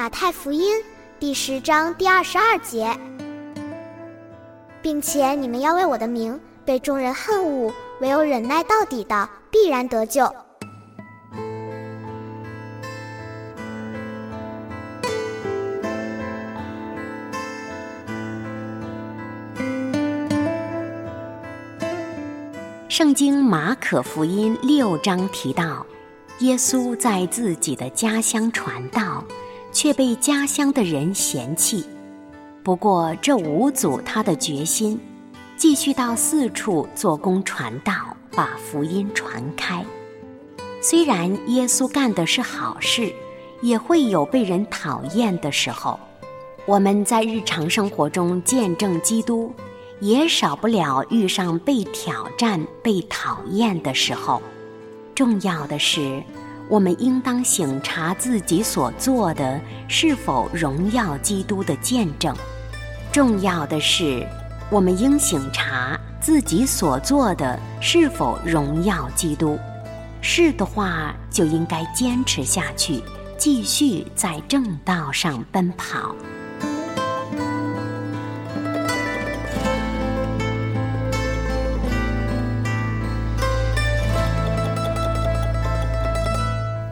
马太福音第十章第二十二节，并且你们要为我的名被众人恨恶，唯有忍耐到底的，必然得救。圣经马可福音六章提到，耶稣在自己的家乡传道。却被家乡的人嫌弃，不过这无阻他的决心，继续到四处做工传道，把福音传开。虽然耶稣干的是好事，也会有被人讨厌的时候。我们在日常生活中见证基督，也少不了遇上被挑战、被讨厌的时候。重要的是。我们应当省察自己所做的是否荣耀基督的见证。重要的是，我们应省察自己所做的是否荣耀基督。是的话，就应该坚持下去，继续在正道上奔跑。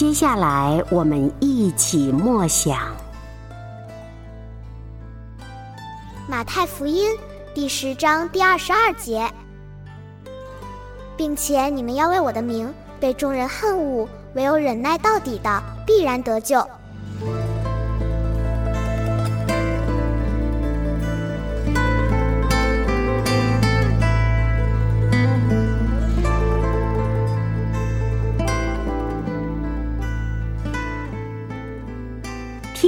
接下来，我们一起默想《马太福音》第十章第二十二节，并且你们要为我的名被众人恨恶，唯有忍耐到底的，必然得救。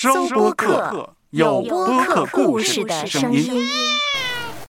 收播客，有播客故事的声音。